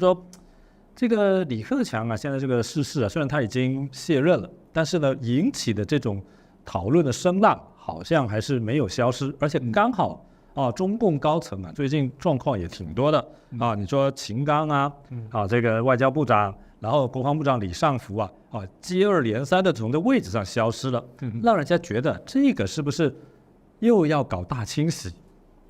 说这个李克强啊，现在这个逝世啊，虽然他已经卸任了，但是呢，引起的这种讨论的声浪好像还是没有消失，而且刚好啊，中共高层啊，最近状况也挺多的啊。你说秦刚啊，啊，这个外交部长，然后国防部长李尚福啊，啊，接二连三的从这位置上消失了，让人家觉得这个是不是又要搞大清洗？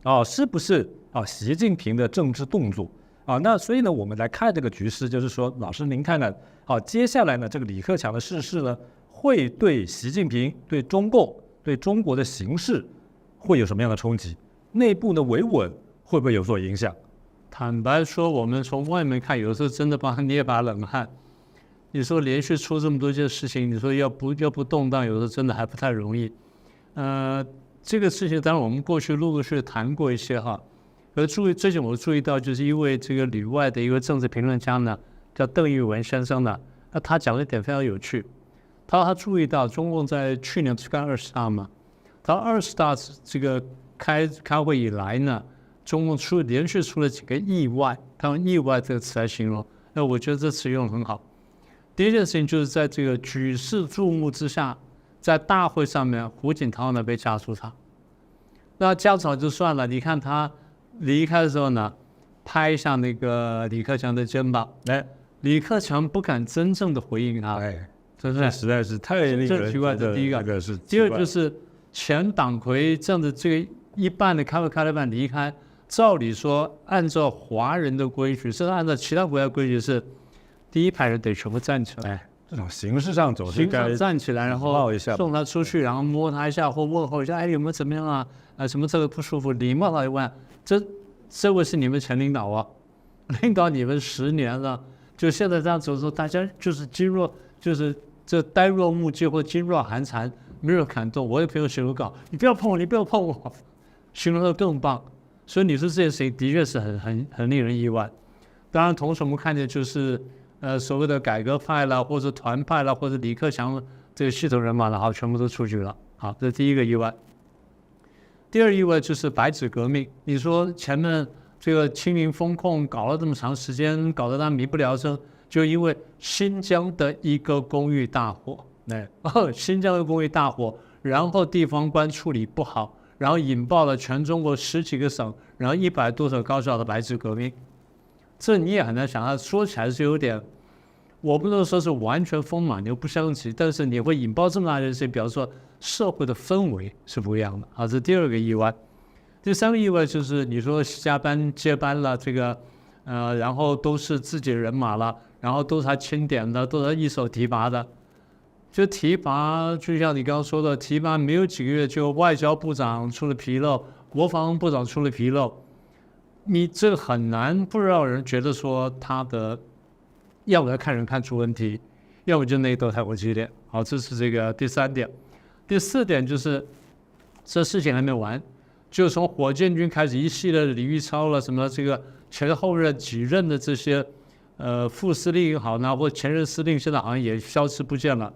哦，是不是啊？习近平的政治动作？啊，那所以呢，我们来看这个局势，就是说，老师您看呢，好，接下来呢，这个李克强的逝世呢，会对习近平、对中共、对中国的形势会有什么样的冲击？内部的维稳会不会有所影响？坦白说，我们从外面看，有时候真的帮他捏把冷汗。你说连续出这么多件事情，你说要不要不动荡，有时候真的还不太容易。呃，这个事情当然我们过去陆陆续续谈过一些哈。而注意，最近我注意到，就是一位这个旅外的一位政治评论家呢，叫邓玉文先生呢，那他讲了一点非常有趣。他说他注意到中共在去年开二十大嘛，他二十大这个开开会以来呢，中共出连续出了几个意外，他用“意外”这个词来形容，那我觉得这词用的很好。第一件事情就是在这个举世注目之下，在大会上面，胡锦涛呢被架出场，那架出场就算了，你看他。离开的时候呢，拍一下那个李克强的肩膀，哎，李克强不敢真正的回应他，哎，真是实在是太令人奇怪。这第一个，是第二就是前党魁这样的这个一半的开会开了半离开，照理说按照华人的规矩，甚至按照其他国家规矩是第一排人得全部站起来，这种形式上走，形式站起来，然后送他出去，然后摸他一下或问候一下，哎，有没有怎么样啊？啊，什么这个不舒服？礼貌的问。这这位是你们前领导啊，领导你们十年了，就现在这样子说，大家就是噤若，就是这呆若木鸡或噤若寒蝉，没有感动。我有朋友写稿，你不要碰我，你不要碰我，形容的更棒。所以你说这件事情的确是很很很令人意外。当然，同时我们看见就是呃所谓的改革派啦，或者团派啦，或者李克强这个系统人马了，好，全部都出局了。好，这是第一个意外。第二意味就是白纸革命。你说前面这个清零风控搞了这么长时间，搞得他民不聊生，就因为新疆的一个公寓大火，哎，新疆的公寓大火，然后地方官处理不好，然后引爆了全中国十几个省，然后一百多所高校的白纸革命。这你也很难想象，说起来是有点，我不能说是完全风马牛不相及，但是你会引爆这么大件事，比方说。社会的氛围是不一样的啊，这第二个意外。第三个意外就是你说加班接班了，这个呃，然后都是自己人马了，然后都是他钦点的，都是他一手提拔的。就提拔，就像你刚刚说的，提拔没有几个月，就外交部长出了纰漏，国防部长出了纰漏，你这很难不让人觉得说他的，要么看人看出问题，要么就内斗太过激烈。好，这是这个第三点。第四点就是，这事情还没完，就从火箭军开始，一系列的李玉超了，什么这个前后任几任的这些，呃，副司令也好呢，或前任司令，现在好像也消失不见了。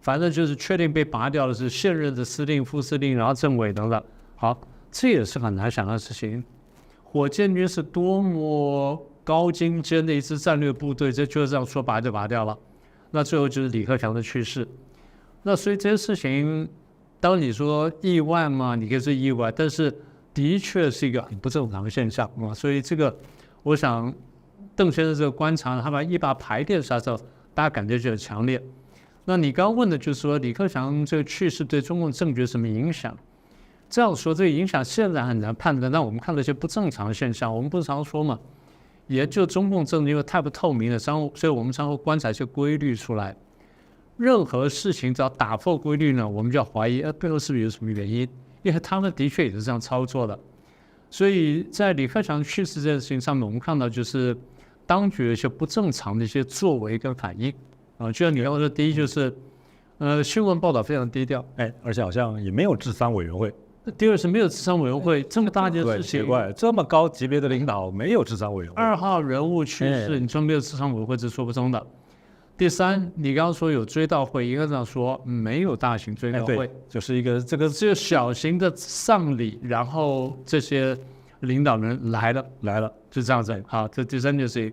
反正就是确定被拔掉的是现任的司令、副司令，然后政委等等。好，这也是很难想的事情。火箭军是多么高精尖的一支战略部队，这就是这样说拔就拔掉了。那最后就是李克强的去世。那所以这些事情，当你说意外嘛，你可以说意外，但是的确是一个很不正常的现象啊。所以这个，我想邓先生这个观察，他把一把排列下之后，大家感觉就很强烈。那你刚问的就是说李克强这个去世对中共政局什么影响？这样说，这个影响现在很难判断。那我们看到一些不正常的现象，我们不常说嘛，研究中共政治因为太不透明了，常所以我们常会观察一些规律出来。任何事情只要打破规律呢，我们就要怀疑，呃，背后是不是有什么原因？因为他们的确也是这样操作的。所以在李克强去世这件事情上面，我们看到就是当局有一些不正常的一些作为跟反应啊。就像你刚才说，第一就是，呃，新闻报道非常低调，哎，而且好像也没有智商委员会。第二是没有智商委员会这么大件事情，奇怪，这么高级别的领导没有智商委员会。二号人物去世，你说没有智商委员会是说不通的。第三，你刚刚说有追悼会，应该这样说，没有大型追悼会，就是一个这个只有小型的丧礼，然后这些领导人来了，来了，就这样子。好，这第三件事情。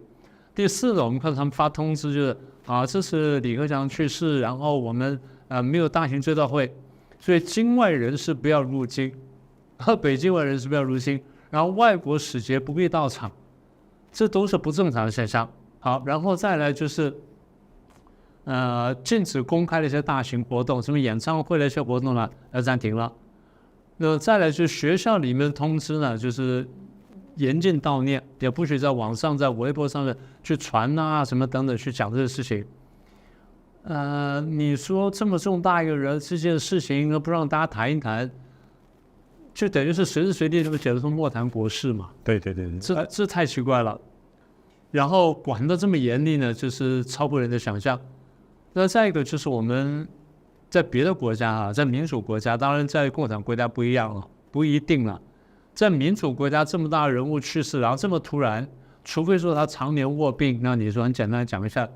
第四呢，我们看到他们发通知，就是啊，这是李克强去世，然后我们呃没有大型追悼会，所以境外人士不要入京，和北京外人士不要入京，然后外国使节不必到场，这都是不正常的现象。好，然后再来就是。呃，禁止公开的一些大型活动，什么演唱会的一些活动呢，要暂停了。那再来就是学校里面的通知呢，就是严禁悼念，也不许在网上、在微博上面去传啊什么等等去讲这些事情。呃，你说这么重大一个人这件事情，不让大家谈一谈，就等于是随时随地这么写的说莫谈国事嘛？对对对对，这这太奇怪了。然后管得这么严厉呢，就是超乎人的想象。那再一个就是我们在别的国家啊，在民主国家，当然在共产党国家不一样了，不一定了。在民主国家这么大人物去世，然后这么突然，除非说他常年卧病，那你说很简单讲一下，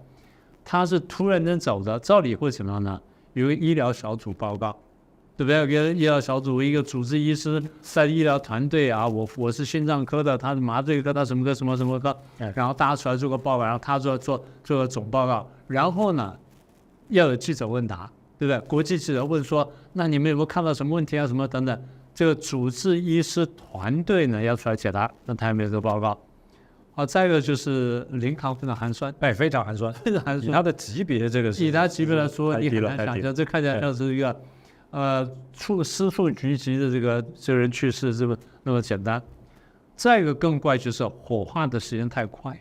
他是突然间走的，照理会怎么样呢？有个医疗小组报告，对不对？有个医疗小组，一个主治医师在医疗团队啊，我我是心脏科的，他是麻醉科，他什么科什么什么科，然后大家出来做个报告，然后他做做做个总报告，然后呢？要有记者问答，对不对？国际记者问说：“那你们有没有看到什么问题啊？什么等等？”这个主治医师团队呢要出来解答，那他也没有这个报告。好，再一个就是林康非常寒酸，哎，非常寒酸，非常寒酸。以他的级别，这个是以他级别来说，你很难想象，这看起来像是一个呃处师傅局级的这个这个人去世，这么那么简单。再一个更怪就是火化的时间太快，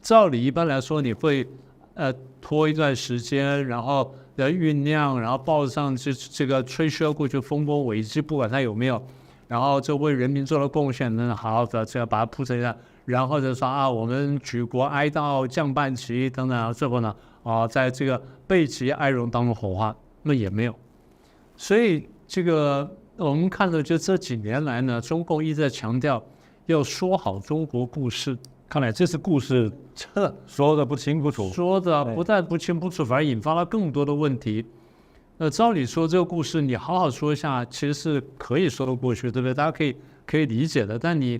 照理一般来说你会。呃，拖一段时间，然后要酝酿，然后报上这这个吹嘘过去风波危机，不管他有没有，然后就为人民做了贡献，那好好的这样把它铺成一下，然后就说啊，我们举国哀悼，降半旗等等，最后呢，啊，在这个备极哀荣当中火化，那也没有。所以这个我们看到，就这几年来呢，中共一直在强调要说好中国故事。看来这次故事这说的不清不楚，说的不但不清不楚，反而引发了更多的问题。那照理说，这个故事你好好说一下，其实是可以说得过去，对不对？大家可以可以理解的。但你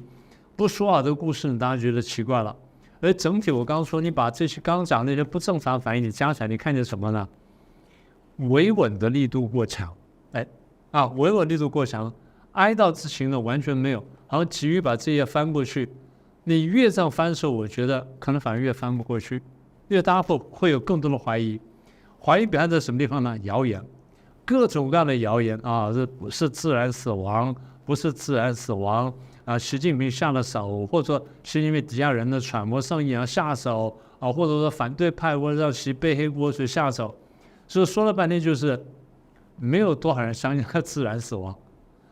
不说好这个故事，大家觉得奇怪了。而整体，我刚刚说，你把这些刚刚讲那些不正常反应，你加起来，你看见什么呢？维稳的力度过强，哎，啊，维稳力度过强，哀悼之情呢完全没有，然后急于把这页翻过去。你越这样翻的时候，我觉得可能反而越翻不过去，因为大家会会有更多的怀疑，怀疑表现在什么地方呢？谣言，各种各样的谣言啊，是不是自然死亡？不是自然死亡啊？习近平下了手，或者说习近平底下人的揣摩上意而下手啊，或者说反对派为了让其背黑锅去下手，所以说了半天就是没有多少人相信他自然死亡，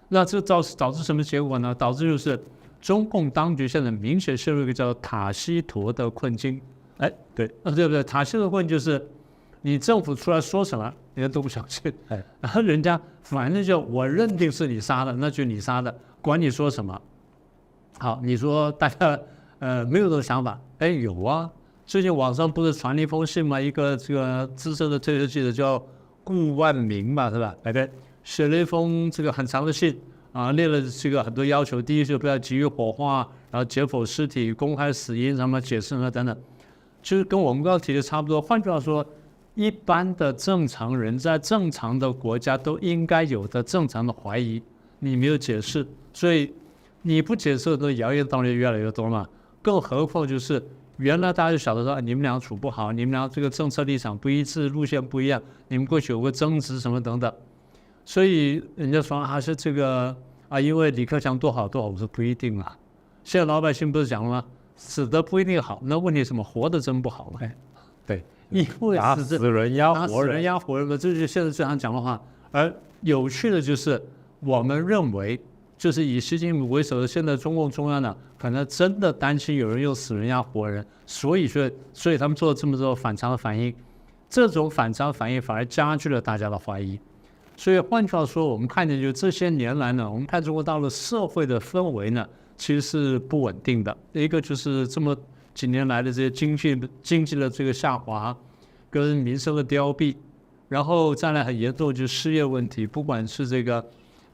那这导导致什么结果呢？导致就是。中共当局现在明显陷入一个叫塔西佗的困境，哎，对，啊，对不对？塔西佗困境就是，你政府出来说什么，人家都不相信，哎，然后人家反正就我认定是你杀的，那就你杀的，管你说什么。好，你说大家呃没有这种想法，哎，有啊，最近网上不是传了一封信吗？一个这个资深的退休记者叫顾万明嘛，是吧？哎，对，写了一封这个很长的信。啊，列了这个很多要求，第一就不要急于火化，然后解剖尸体、公开死因、什么解释呢等等，其实跟我们刚刚提的差不多。换句话说，一般的正常人在正常的国家都应该有的正常的怀疑，你没有解释，所以你不接受，这谣言当然越来越多嘛。更何况就是原来大家就晓得说，你们俩处不好，你们俩这个政策立场不一致，路线不一样，你们过去有个争执什么等等。所以人家说还是这个啊，因为李克强多好多好，我说不一定啊。现在老百姓不是讲了吗？死的不一定好，那问题什么？活的真不好哎，对，因为死人压活人，压活人嘛，这就是现在最常讲的话。而有趣的就是，我们认为，就是以习近平为首的现在中共中央呢，可能真的担心有人用死人压活人，所以说，所以他们做了这么多反常的反应，这种反常反应反而加剧了大家的怀疑。所以换句话说，我们看见就这些年来呢，我们看中国大陆社会的氛围呢，其实是不稳定的。一个就是这么几年来的这些经济经济的这个下滑，跟民生的凋敝，然后再来很严重就是失业问题，不管是这个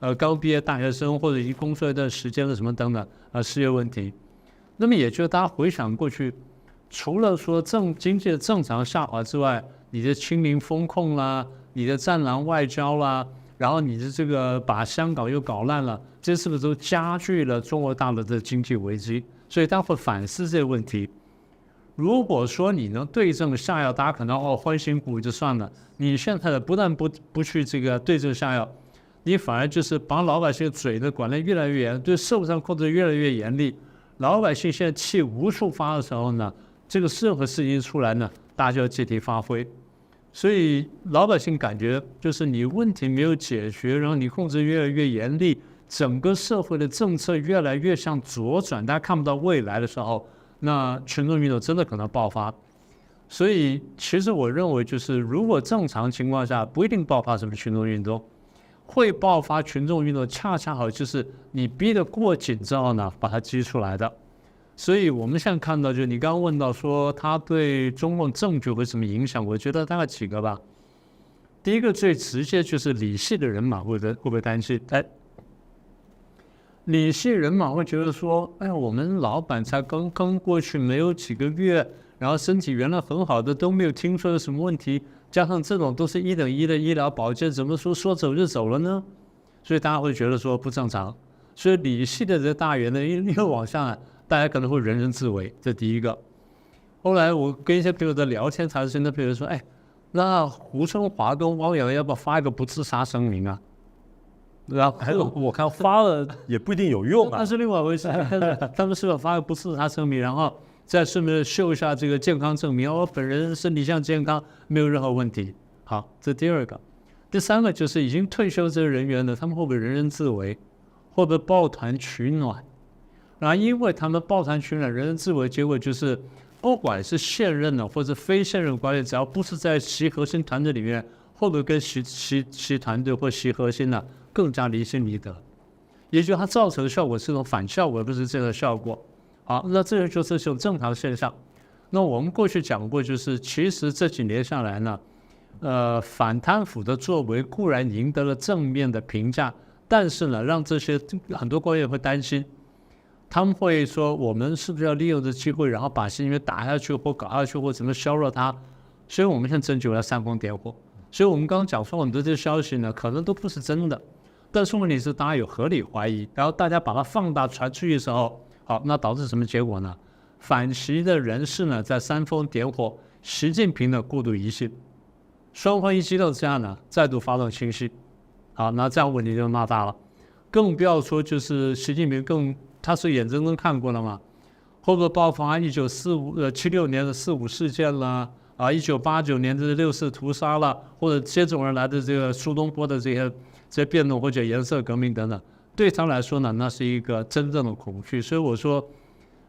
呃刚毕业大学生或者已经工作一段时间的什么等等啊失业问题。那么也就大家回想过去，除了说正经济的正常下滑之外，你的清零风控啦，你的战狼外交啦，然后你的这个把香港又搞烂了，这是不是都加剧了中国大陆的经济危机？所以，大家会反思这个问题。如果说你能对症下药，大家可能哦欢欣鼓舞就算了。你现在的不但不不去这个对症下药，你反而就是把老百姓嘴呢管得越来越严，对社会上控制越来越严厉。老百姓现在气无处发的时候呢，这个任何事情出来呢，大家就要借题发挥。所以老百姓感觉就是你问题没有解决，然后你控制越来越严厉，整个社会的政策越来越向左转，大家看不到未来的时候。那群众运动真的可能爆发，所以其实我认为就是，如果正常情况下不一定爆发什么群众运动，会爆发群众运动，恰恰好就是你逼得过紧之后呢，把它激出来的。所以我们现在看到，就是你刚刚问到说，它对中共政局会什么影响？我觉得大概几个吧。第一个最直接就是理系的人马会会不会担心？哎。理性人马会觉得说，哎，我们老板才刚刚过去没有几个月，然后身体原来很好的都没有听说有什么问题，加上这种都是一等一的医疗保健，怎么说说走就走了呢？所以大家会觉得说不正常。所以理性的这大员呢，一一路往下，大家可能会人人自危，这第一个。后来我跟一些朋友在聊天，才是那朋友说，哎，那胡春华跟汪洋要不要发一个不自杀声明啊？然后还有，我看发了也不一定有用啊。那是另外一回事。他们是否发个不自杀声明，然后再顺便秀一下这个健康证明，我本人身体像健康，没有任何问题。好，这第二个。第三个就是已经退休这些人员呢，他们会不会人人自危，会不会抱团取暖？然后因为他们抱团取暖、人人自危，结果就是不管是现任的或者非现任管理，只要不是在习核心团队里面，会不会跟习习习团队或习核心呢？更加离心离德，也就它造成的效果是种反效果，而不是这个效果。好，那这个就是一种正常现象。那我们过去讲过，就是其实这几年下来呢，呃，反贪腐的作为固然赢得了正面的评价，但是呢，让这些很多官员会担心，他们会说，我们是不是要利用这机会，然后把习近平打下去或搞下去，或怎么削弱他？所以我们现在争取要煽风点火。所以我们刚刚讲说很多这些消息呢，可能都不是真的。但是问题是，大家有合理怀疑，然后大家把它放大传出去的时候，好，那导致什么结果呢？反习的人士呢，在煽风点火，习近平的过度疑心，双方一激动之下呢，再度发动清晰，好，那这样问题就闹大了。更不要说就是习近平更他是眼睁睁看过了嘛，会不会爆发一九四五呃七六年的四五事件啦？啊，一九八九年的六四屠杀了，或者接踵而来的这个苏东坡的这些。这些变动或者颜色革命等等，对他来说呢，那是一个真正的恐惧。所以我说，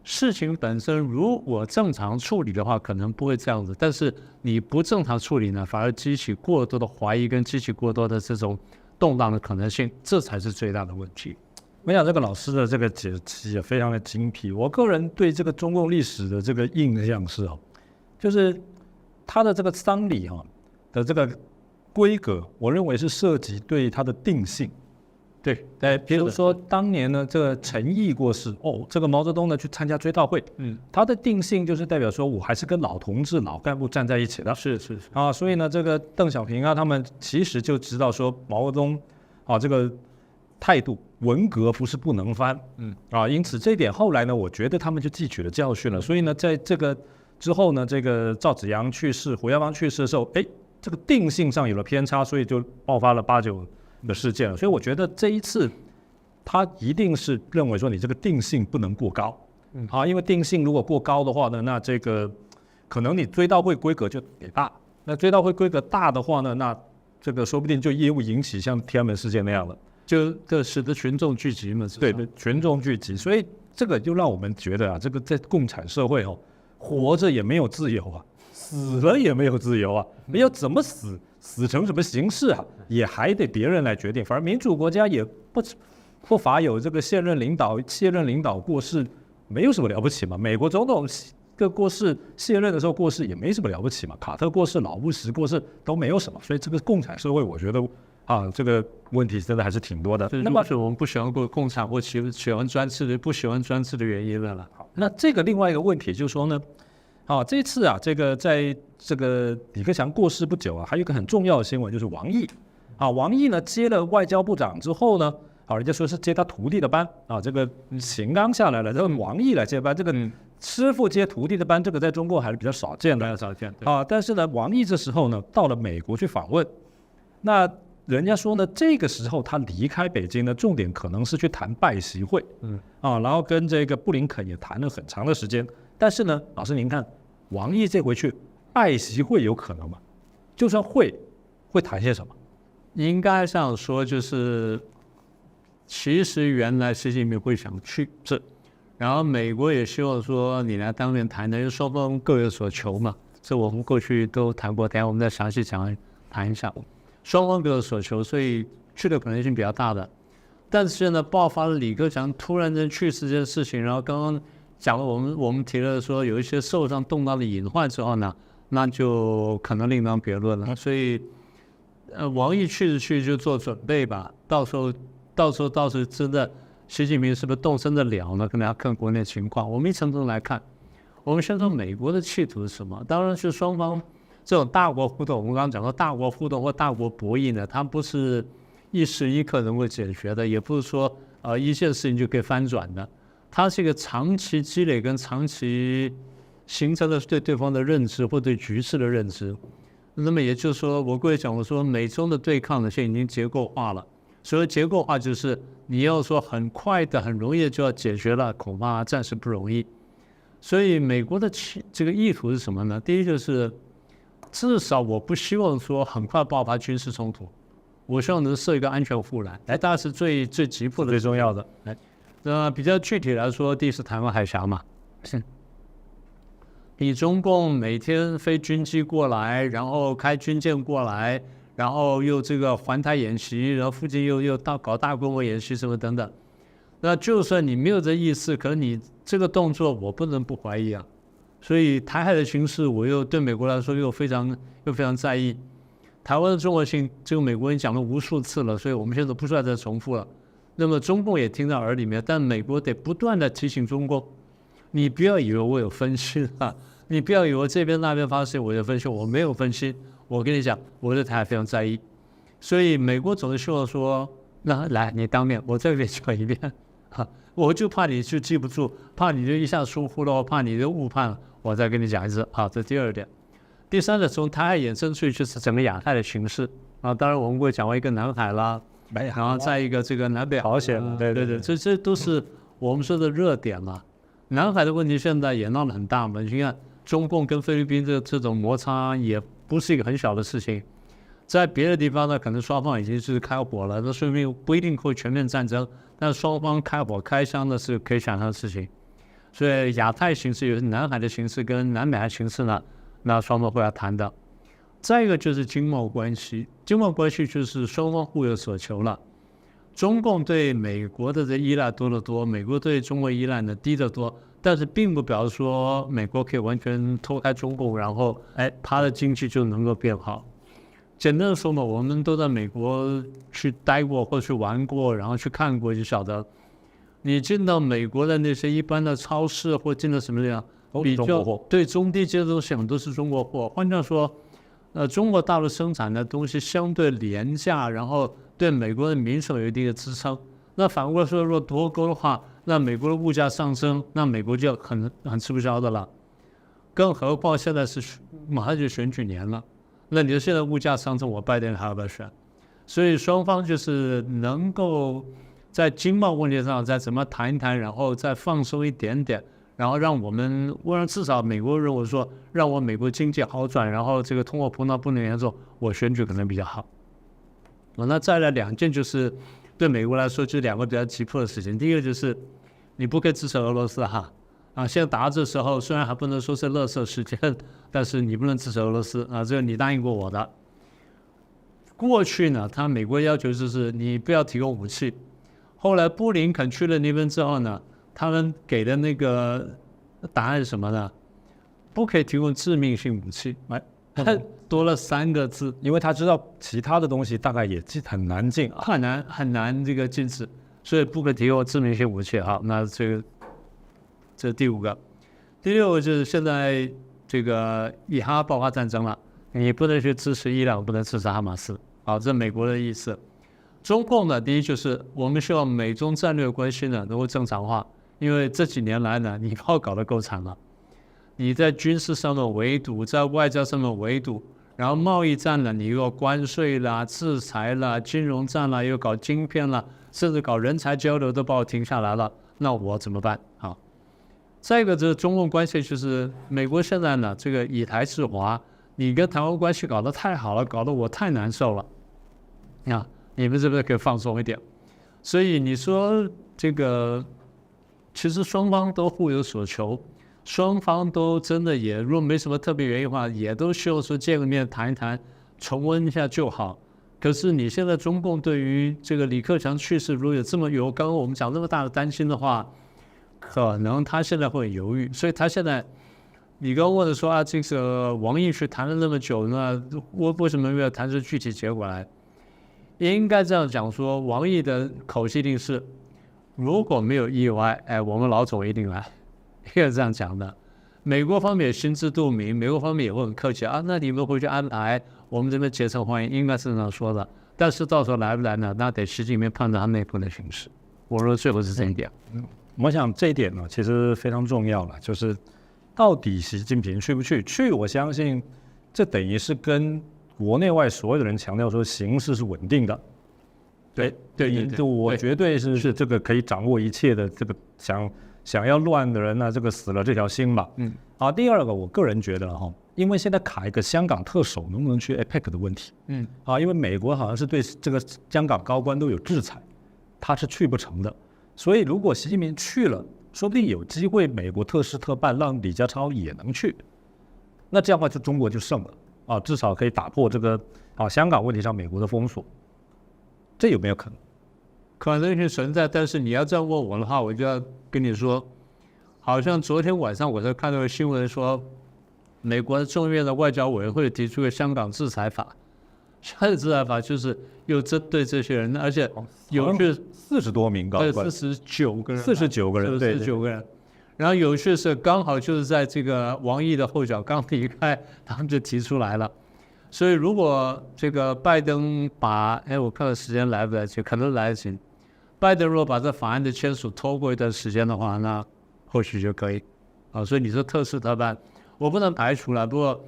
事情本身如果正常处理的话，可能不会这样子。但是你不正常处理呢，反而激起过多的怀疑，跟激起过多的这种动荡的可能性，这才是最大的问题。我想这个老师的这个解析也非常的精辟。我个人对这个中共历史的这个印象是哦，就是他的这个丧礼哈的这个。规格，我认为是涉及对它的定性，对，对，比如说当年呢，这个陈毅过世，哦，这个毛泽东呢去参加追悼会，嗯，他的定性就是代表说我还是跟老同志、老干部站在一起的，是是是。啊，所以呢，这个邓小平啊，他们其实就知道说毛泽东啊这个态度文革不是不能翻，嗯。啊，因此这一点后来呢，我觉得他们就汲取了教训了，所以呢，在这个之后呢，这个赵紫阳去世、胡耀邦去世的时候，哎。这个定性上有了偏差，所以就爆发了八九的事件了。所以我觉得这一次，他一定是认为说你这个定性不能过高，嗯，啊，因为定性如果过高的话呢，那这个可能你追悼会规格就给大，那追悼会规格大的话呢，那这个说不定就业务引起像天安门事件那样了，就这使得群众聚集嘛，对对，群众聚集，所以这个就让我们觉得啊，这个在共产社会哦，活着也没有自由啊。死了也没有自由啊！你要怎么死，死成什么形式啊，也还得别人来决定。反正民主国家也不不乏有这个现任领导、现任领导过世，没有什么了不起嘛。美国总统个过世、卸任的时候过世也没什么了不起嘛。卡特过世、老布什过世都没有什么。所以这个共产社会，我觉得啊，这个问题真的还是挺多的。那么是我们不喜欢过共产或喜喜欢专制的、不喜欢专制的原因了了。好，那这个另外一个问题就是说呢。啊，这次啊，这个在这个李克强过世不久啊，还有一个很重要的新闻，就是王毅啊，王毅呢接了外交部长之后呢，啊，人家说是接他徒弟的班啊，这个秦刚下来了，然后王毅来接班，这个师傅接徒弟的班，这个在中国还是比较少见的，比较少见啊。但是呢，王毅这时候呢到了美国去访问，那人家说呢，这个时候他离开北京呢，重点可能是去谈拜习会，嗯啊，然后跟这个布林肯也谈了很长的时间。但是呢，老师您看。王毅这回去拜习会有可能吗？就算会，会谈些什么？应该上说就是，其实原来习近平会想去，是，然后美国也希望说你来当面谈，因为双方各有所求嘛。这我们过去都谈过，等下我们再详细讲谈一下。双方各有所求，所以去的可能性比较大的。但是现在爆发了李克强突然间去世这件事情，然后刚刚。讲了我们我们提了说有一些受伤动荡的隐患之后呢，那就可能另当别论了。所以，呃，王毅去是去就做准备吧，到时候到时候到时候真的习近平是不是动身的了呢？可能要看国内情况。我们一层层来看，我们先说美国的企图是什么？当然是双方这种大国互动。我们刚刚讲到大国互动或大国博弈呢，它不是一时一刻能够解决的，也不是说呃一件事情就可以翻转的。它是一个长期积累跟长期形成了对对方的认知或对局势的认知，那么也就是说，我过去讲我说美中的对抗呢，现在已经结构化了。所谓结构化，就是你要说很快的、很容易就要解决了，恐怕暂时不容易。所以美国的其这个意图是什么呢？第一就是至少我不希望说很快爆发军事冲突，我希望能设一个安全护栏，来，大家是最最急迫的、最重要的，来。那比较具体来说，第一是台湾海峡嘛，是。你中共每天飞军机过来，然后开军舰过来，然后又这个环台演习，然后附近又又大搞大规模演习什么等等。那就算你没有这意思，可你这个动作我不能不怀疑啊。所以台海的形势，我又对美国来说又非常又非常在意。台湾的重要性，这个美国人讲了无数次了，所以我们现在不需要再重复了。那么中共也听到耳里面，但美国得不断的提醒中共，你不要以为我有分析啊，你不要以为这边那边发生我有分析，我没有分析。我跟你讲，我对台海非常在意，所以美国总是希望说，那来你当面，我再给你讲一遍，哈，我就怕你就记不住，怕你就一下疏忽了，怕你就误判了，我再跟你讲一次。好，这第二点。第三个，从台海衍生出去就是整个亚太的形势啊，当然我们会讲完一个南海啦。然后再一个，这个南北朝鲜，对对对，这这都是我们说的热点嘛。南海的问题现在也闹得很大嘛。你看，中共跟菲律宾这这种摩擦也不是一个很小的事情。在别的地方呢，可能双方已经是开火了，那说明不一定会全面战争，但双方开火开枪的是可以想象的事情。所以亚太形势有南海的形势跟南北海形势呢，那双方会要谈的。再一个就是经贸关系，经贸关系就是双方互有所求了。中共对美国的这依赖多得多，美国对中国依赖呢低得多，但是并不表示说美国可以完全脱开中共，然后哎，它的经济就能够变好。简单的说嘛，我们都在美国去待过或去玩过，然后去看过，就晓得，你进到美国的那些一般的超市或进到什么样，比较对中低阶的东西很多是中国货。换句话说。呃，中国大陆生产的东西相对廉价，然后对美国的民生有一定的支撑。那反过来说，如果脱钩的话，那美国的物价上升，那美国就很很吃不消的了。更何况现在是马上就选举年了，那你说现在物价上升，我拜登还要不要选？所以双方就是能够在经贸问题上再怎么谈一谈，然后再放松一点点。然后让我们，我让至少美国人我说让我美国经济好转，然后这个通货膨胀不能严重，我选举可能比较好。啊，那再来两件就是对美国来说就两个比较急迫的事情。第一个就是你不可以支持俄罗斯哈啊，现在打这时候虽然还不能说是乐色事件，但是你不能支持俄罗斯啊，这个你答应过我的。过去呢，他美国要求就是你不要提供武器，后来布林肯去了那边之后呢。他们给的那个答案是什么呢？不可以提供致命性武器，哎，多了三个字，因为他知道其他的东西大概也进很难进，很难很难这个禁止，所以不可提供致命性武器。好，那这个这第五个，第六个就是现在这个以哈爆发战争了，你不能去支持伊朗，不能支持哈马斯，好，这是美国的意思。中共呢，第一就是我们希望美中战略关系呢能够正常化，因为这几年来呢，你把我搞得够惨了，你在军事上的围堵，在外交上面围堵，然后贸易战呢，你又关税啦、制裁啦、金融战啦，又搞晶片啦，甚至搞人才交流都把我停下来了，那我怎么办？好，再一个就是中共关系，就是美国现在呢，这个以台制华，你跟台湾关系搞得太好了，搞得我太难受了，啊。你们是不是可以放松一点？所以你说这个，其实双方都互有所求，双方都真的也，如果没什么特别原因的话，也都希望说见个面谈一谈，重温一下就好。可是你现在中共对于这个李克强去世，如果有这么有刚刚我们讲那么大的担心的话，可能他现在会犹豫。所以他现在，你刚问的说啊，这个王毅去谈了那么久，那为为什么没有谈出具体结果来？应该这样讲说，王毅的口气一定是，如果没有意外，哎，我们老总一定来，应该这样讲的。美国方面也心知肚明，美国方面也会很客气啊，那你们回去安排，我们这边竭诚欢迎，应该是这样说的。但是到时候来不来呢？那得习近平判断他内部的形势。我说最后是这一点。嗯，我想这一点呢，其实非常重要了，就是到底习近平去不去？去，我相信这等于是跟。国内外所有的人强调说形势是稳定的，对对对，我绝对是是这个可以掌握一切的这个想想要乱的人呢，这个死了这条心吧。嗯，好，第二个，我个人觉得哈，因为现在卡一个香港特首能不能去 APEC 的问题，嗯，啊，因为美国好像是对这个香港高官都有制裁，他是去不成的，所以如果习近平去了，说不定有机会美国特事特办让李家超也能去，那这样的话就中国就胜了。啊，至少可以打破这个啊香港问题上美国的封锁，这有没有可能？可能性存在，但是你要这样问我的话，我就要跟你说，好像昨天晚上我才看到个新闻说，美国众院的外交委员会提出个香港制裁法，香港制裁法就是又针对这些人，而且有是四十多名高官，四十九个人，四十九个人，四十九个人。然后有趣的是，刚好就是在这个王毅的后脚刚离开，他们就提出来了。所以如果这个拜登把，哎，我看看时间来不来得及，可能来得及。拜登如果把这法案的签署拖过一段时间的话，那或许就可以。啊，所以你说特事特办，我不能排除了。不过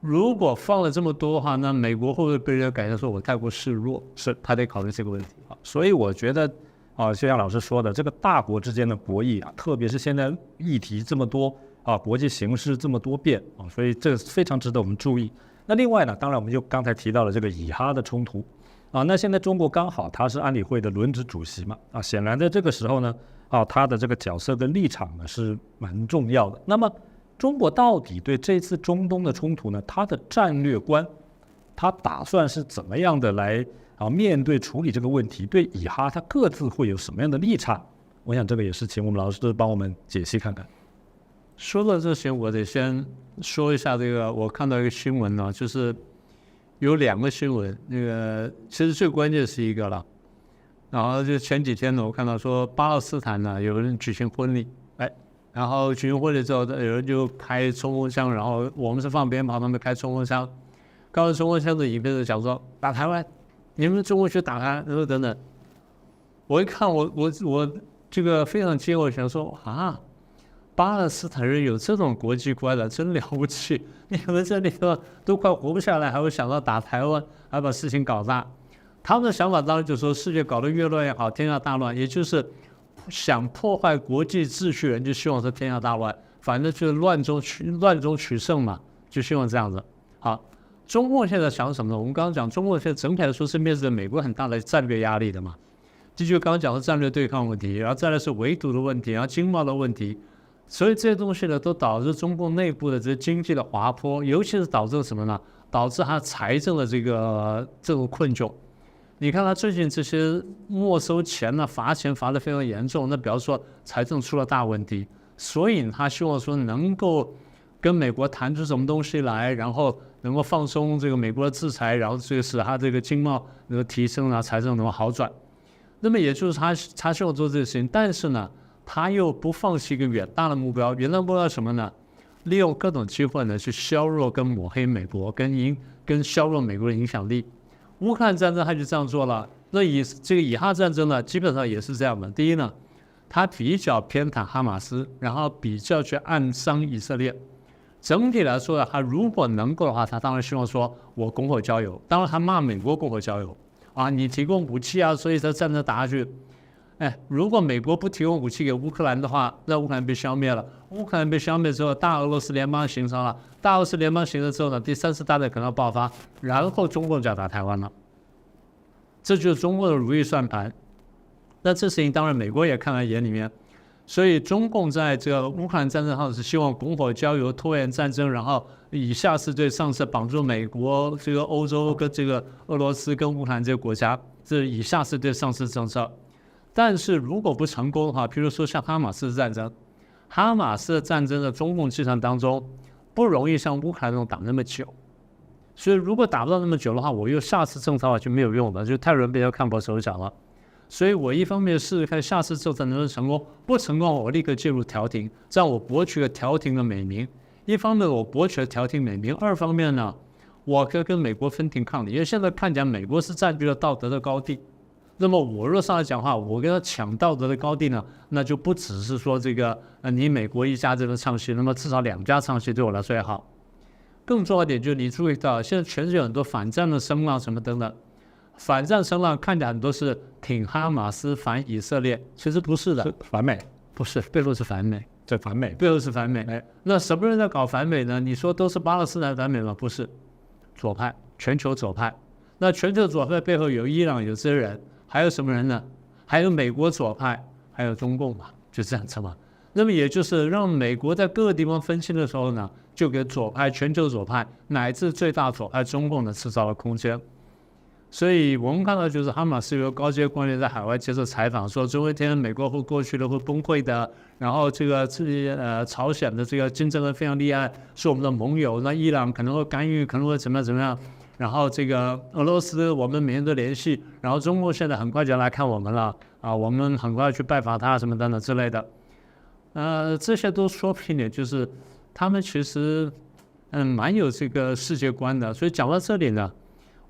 如果放了这么多的话，那美国会不会被人家感觉说我太过示弱？是他得考虑这个问题。啊，所以我觉得。啊，就像老师说的，这个大国之间的博弈啊，特别是现在议题这么多啊，国际形势这么多变啊，所以这个非常值得我们注意。那另外呢，当然我们就刚才提到了这个以哈的冲突啊，那现在中国刚好他是安理会的轮值主席嘛啊，显然在这个时候呢啊，他的这个角色跟立场呢是蛮重要的。那么中国到底对这次中东的冲突呢，他的战略观，他打算是怎么样的来？啊，面对处理这个问题，对以哈他各自会有什么样的立场？我想这个也是请我们老师帮我们解析看看。说到这些，我得先说一下这个，我看到一个新闻呢，就是有两个新闻，那个其实最关键是一个了。然后就前几天呢，我看到说巴勒斯坦呢有人举行婚礼，哎，然后举行婚礼之后，有人就开冲锋枪，然后我们是放鞭炮，他们开冲锋枪，刚着冲锋枪的影片就讲说打台湾。你们中国去打他，然后等等，我一看，我我我这个非常惊，我想说啊，巴勒斯坦人有这种国际观的，真了不起！你们这里头都快活不下来，还会想到打台湾，还把事情搞大。他们的想法当然就说，世界搞得越乱越好，天下大乱，也就是想破坏国际秩序人就希望是天下大乱，反正就是乱中取乱中取胜嘛，就希望这样子。好。中共现在想什么呢？我们刚刚讲，中共现在整体来说是面对美国很大的战略压力的嘛。这就刚刚讲的战略对抗问题，然后再来是围堵的问题，然后经贸的问题，所以这些东西呢，都导致中共内部的这经济的滑坡，尤其是导致什么呢？导致他财政的这个这种困窘。你看他最近这些没收钱呢，罚钱罚的非常严重，那比方说财政出了大问题，所以他希望说能够跟美国谈出什么东西来，然后。能够放松这个美国的制裁，然后这个使他这个经贸能够提升啊，财政能够好转。那么也就是他他希望做这个事情，但是呢，他又不放弃一个远大的目标。远大目标什么呢？利用各种机会呢去削弱跟抹黑美国，跟影跟削弱美国的影响力。乌克兰战争他就这样做了，那以这个以哈战争呢，基本上也是这样的。第一呢，他比较偏袒哈马斯，然后比较去暗伤以色列。整体来说呢，他如果能够的话，他当然希望说我拱火交友。当然他骂美国拱火交友啊，你提供武器啊，所以这战争打下去。哎，如果美国不提供武器给乌克兰的话，那乌克兰被消灭了。乌克兰被消灭之后，大俄罗斯联邦形成了。大俄罗斯联邦形成之后呢，第三次大战可能要爆发，然后中共就要打台湾了。这就是中共的如意算盘。那这事情当然美国也看在眼里面，所以中共在这个乌克兰战争上是希望拱火浇油、拖延战争，然后以下次对上次绑住美国、这个欧洲跟这个俄罗斯跟乌克兰这个国家，这是以下次对上次政策。但是如果不成功的话，比如说像哈马斯的战争，哈马斯的战争的中共计算当中不容易像乌克兰那种打那么久，所以如果打不到那么久的话，我又下次政策的话就没有用了，就太容易被看破手脚了。所以我一方面试试看下次政策能不能成功，不成功我立刻介入调停，这样我博取了调停的美名。一方面我博取了调停美名，二方面呢，我可以跟美国分庭抗礼，因为现在看起来美国是占据了道德的高地。那么我若上来讲话，我跟他抢道德的高地呢，那就不只是说这个呃你美国一家这个唱戏，那么至少两家唱戏对我来说也好。更重要一点就是你注意到，现在全世界很多反战的声浪什么等等，反战声浪看起来很多是挺哈马斯反以色列，其实不是的，反美不是背后是反美，对反美背后是反美。哎，那什么人在搞反美呢？你说都是巴勒斯坦反美吗？不是，左派，全球左派。那全球左派背后有伊朗，有这些人。还有什么人呢？还有美国左派，还有中共嘛，就这样子嘛。那么也就是让美国在各个地方分析的时候呢，就给左派、全球左派乃至最大左派中共呢制造了空间。所以我们看到，就是哈马斯有高阶官员在海外接受采访，说总有一天美国会过去的，会崩溃的。然后这个这些呃朝鲜的这个竞争的非常厉害，是我们的盟友。那伊朗可能会干预，可能会怎么样怎么样。然后这个俄罗斯，我们每天都联系。然后中国现在很快就要来看我们了啊，我们很快去拜访他什么等等之类的。呃，这些都说明点，就是他们其实嗯蛮有这个世界观的。所以讲到这里呢，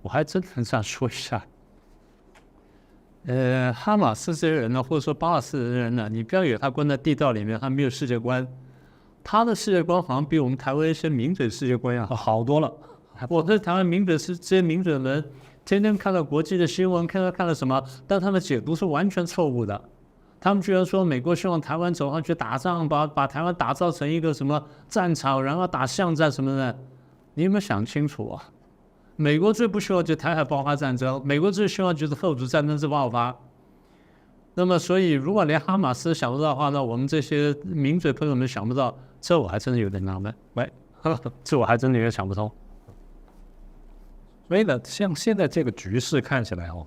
我还真的很想说一下，呃，哈马斯这些人呢，或者说巴勒斯坦人呢，你不要以为他关在地道里面，他没有世界观。他的世界观好像比我们台湾一些名嘴世界观要好多了。我在台湾名嘴是这些名嘴们，天天看到国际的新闻，看到看到什么，但他们解读是完全错误的。他们居然说美国希望台湾走上去打仗，把把台湾打造成一个什么战场，然后打巷战什么的。你有没有想清楚啊？美国最不希望就台海爆发战争，美国最希望就是后主战争之爆发。那么，所以如果连哈马斯想不到的话，那我们这些名嘴朋友们想不到，这我还真的有点纳闷。喂，这我还真的有点想不通。所以呢，像现在这个局势看起来哦，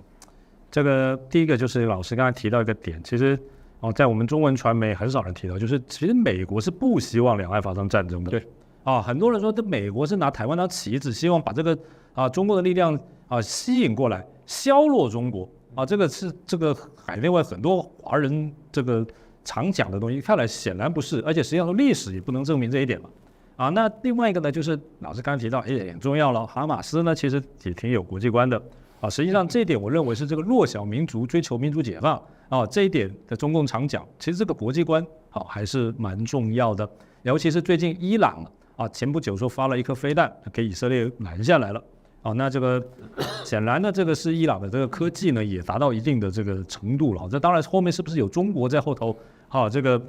这个第一个就是老师刚才提到一个点，其实哦，在我们中文传媒很少人提到，就是其实美国是不希望两岸发生战争的。对，啊，很多人说这美国是拿台湾当棋子，希望把这个啊中国的力量啊吸引过来，削弱中国啊，这个是这个海内外很多华人这个常讲的东西，看来显然不是，而且实际上历史也不能证明这一点嘛。啊，那另外一个呢，就是老师刚刚提到也很重要了。哈马斯呢，其实也挺有国际观的啊。实际上这一点，我认为是这个弱小民族追求民族解放啊，这一点的中共常讲，其实这个国际观好还是蛮重要的。尤其是最近伊朗啊，前不久说发了一颗飞弹给以色列拦下来了啊。那这个显然呢，这个是伊朗的这个科技呢，也达到一定的这个程度了。这当然后面是不是有中国在后头？好，这个。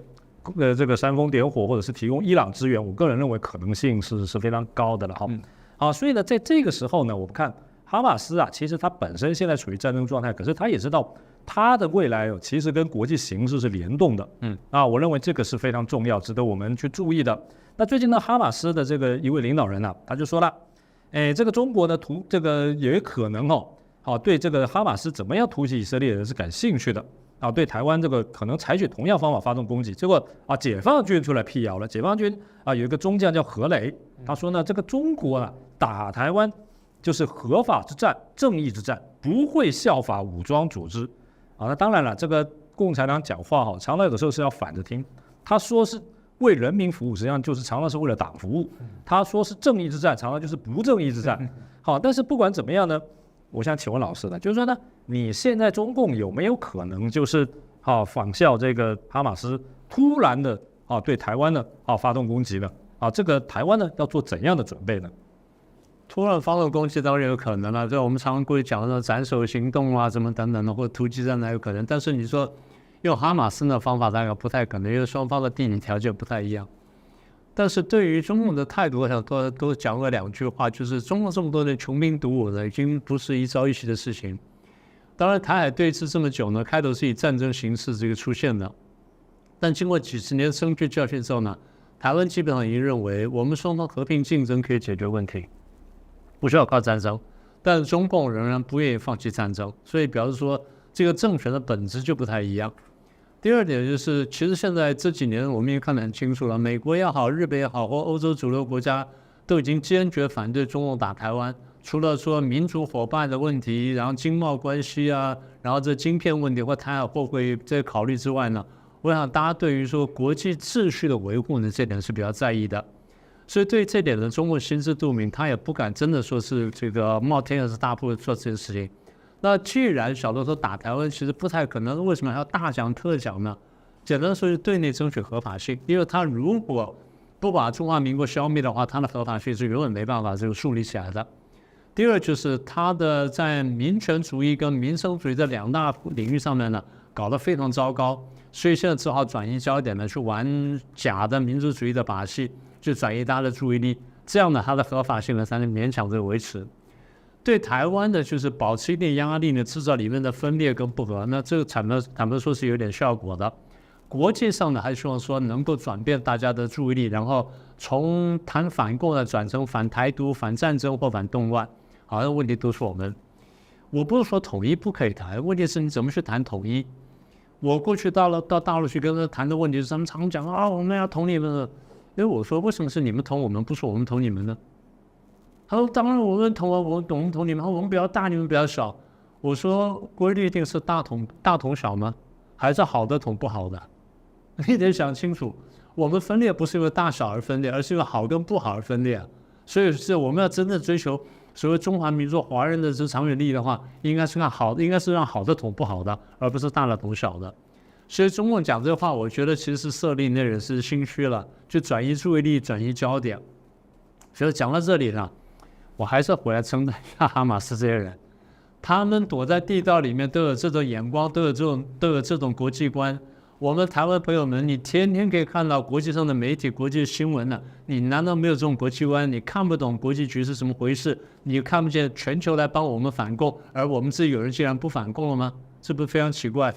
呃，这个煽风点火，或者是提供伊朗支援，我个人认为可能性是是非常高的了哈。好，所以呢，在这个时候呢，我们看哈马斯啊，其实它本身现在处于战争状态，可是他也知道它的未来其实跟国际形势是联动的。嗯，啊，我认为这个是非常重要，值得我们去注意的。那最近呢，哈马斯的这个一位领导人呢，他就说了，哎，这个中国呢，突这个也可能哦，好对这个哈马斯怎么样突袭以色列人是感兴趣的。啊，对台湾这个可能采取同样方法发动攻击，结果啊，解放军出来辟谣了。解放军啊，有一个中将叫何雷，他说呢，这个中国啊打台湾就是合法之战、正义之战，不会效法武装组织。啊，那当然了，这个共产党讲话哈，常常有的时候是要反着听。他说是为人民服务，实际上就是常常是为了党服务。他说是正义之战，常常就是不正义之战。好，但是不管怎么样呢，我想请问老师呢，就是说呢，你现在中共有没有可能就是好仿效这个哈马斯，突然的啊对台湾呢啊发动攻击呢？啊，这个台湾呢要做怎样的准备呢？突然发动攻击当然有可能了，就我们常常过去讲的斩首行动啊，什么等等的，或者突击战还有可能。但是你说用哈马斯的方法，大概不太可能，因为双方的地理条件不太一样。但是对于中共的态度，我想多多讲了两句话，就是中共这么多年穷兵黩武的，已经不是一朝一夕的事情。当然，台海对峙这么久呢，开头是以战争形式这个出现的，但经过几十年深刻教训之后呢，台湾基本上已经认为，我们双方和平竞争可以解决问题。不需要靠战争，但中共仍然不愿意放弃战争，所以表示说这个政权的本质就不太一样。第二点就是，其实现在这几年我们也看得很清楚了，美国也好，日本也好，或欧洲主流国家都已经坚决反对中共打台湾。除了说民主伙伴的问题，然后经贸关系啊，然后这晶片问题或台海货柜这考虑之外呢，我想大家对于说国际秩序的维护呢，这点是比较在意的。所以对这点呢，中共心知肚明，他也不敢真的说是这个冒天下之大不韪做这件事情。那既然小的时候打台湾其实不太可能，为什么还要大讲特讲呢？简单说，是对内争取合法性，因为他如果不把中华民国消灭的话，他的合法性是永远没办法这个树立起来的。第二就是他的在民权主义跟民生主义这两大领域上面呢，搞得非常糟糕，所以现在只好转移焦点呢，去玩假的民族主义的把戏。去转移大家的注意力，这样呢，他的合法性呢才能勉强这个维持。对台湾的，就是保持一定压力呢，制造里面的分裂跟不和，那这个坦白坦白说是有点效果的。国际上呢，还希望说能够转变大家的注意力，然后从谈反共呢转成反台独、反战争或反动乱。好像问题都是我们。我不是说统一不可以谈，问题是你怎么去谈统一？我过去到了到大陆去跟他谈的问题是，他们常讲啊，我们要统你们。因为我说为什么是你们捅我们，不是我们捅你们呢？他说当然我们同啊，我们同你们，我们比较大，你们比较小。我说规律一定是大同大同小吗？还是好的同不好的？你得想清楚。我们分裂不是因为大小而分裂，而是因为好跟不好而分裂。所以是我们要真正追求所谓中华民族华人的这长远利益的话，应该是看好，应该是让好的同不好的，而不是大的同小的。所以中共讲这话，我觉得其实是设立那人是心虚了，就转移注意力、转移焦点。所以讲到这里呢，我还是回来称赞一下哈马斯这些人，他们躲在地道里面都有这种眼光，都有这种都有这种国际观。我们台湾朋友们，你天天可以看到国际上的媒体、国际新闻呢，你难道没有这种国际观？你看不懂国际局势怎么回事？你看不见全球来帮我们反共，而我们自己有人竟然不反共了吗？这不是非常奇怪？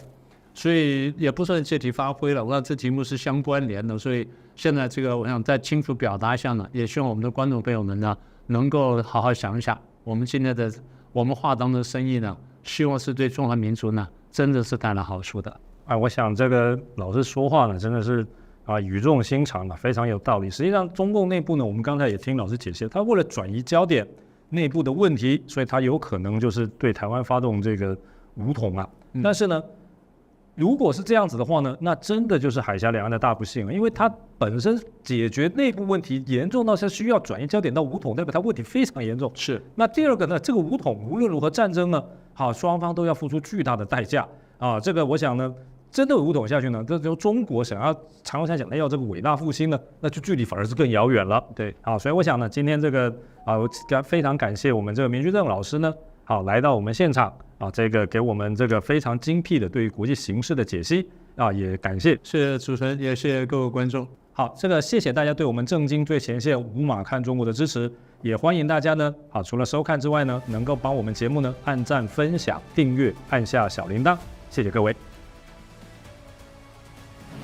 所以也不算借题发挥了，我想这题目是相关联的，所以现在这个我想再清楚表达一下呢，也希望我们的观众朋友们呢能够好好想一想，我们今天的我们话当中的生意呢，希望是对中华民族呢真的是带来好处的。哎，我想这个老师说话呢真的是啊语重心长的，非常有道理。实际上中共内部呢，我们刚才也听老师解析，他为了转移焦点，内部的问题，所以他有可能就是对台湾发动这个武统啊，但是呢。如果是这样子的话呢，那真的就是海峡两岸的大不幸了，因为它本身解决内部问题严重到是需要转移焦点到武统，代表它问题非常严重。是。那第二个呢，这个武统无论如何战争呢，好，双方都要付出巨大的代价啊。这个我想呢，真的武统下去呢，这就中国想要长期讲的要这个伟大复兴呢，那就距离反而是更遥远了。对。好，所以我想呢，今天这个啊，我感非常感谢我们这个明居正老师呢，好来到我们现场。啊，这个给我们这个非常精辟的对于国际形势的解析啊，也感谢，谢谢主持人，也谢谢各位观众。好，这个谢谢大家对我们正经最前线无马看中国的支持，也欢迎大家呢，好，除了收看之外呢，能够帮我们节目呢按赞、分享、订阅，按下小铃铛，谢谢各位。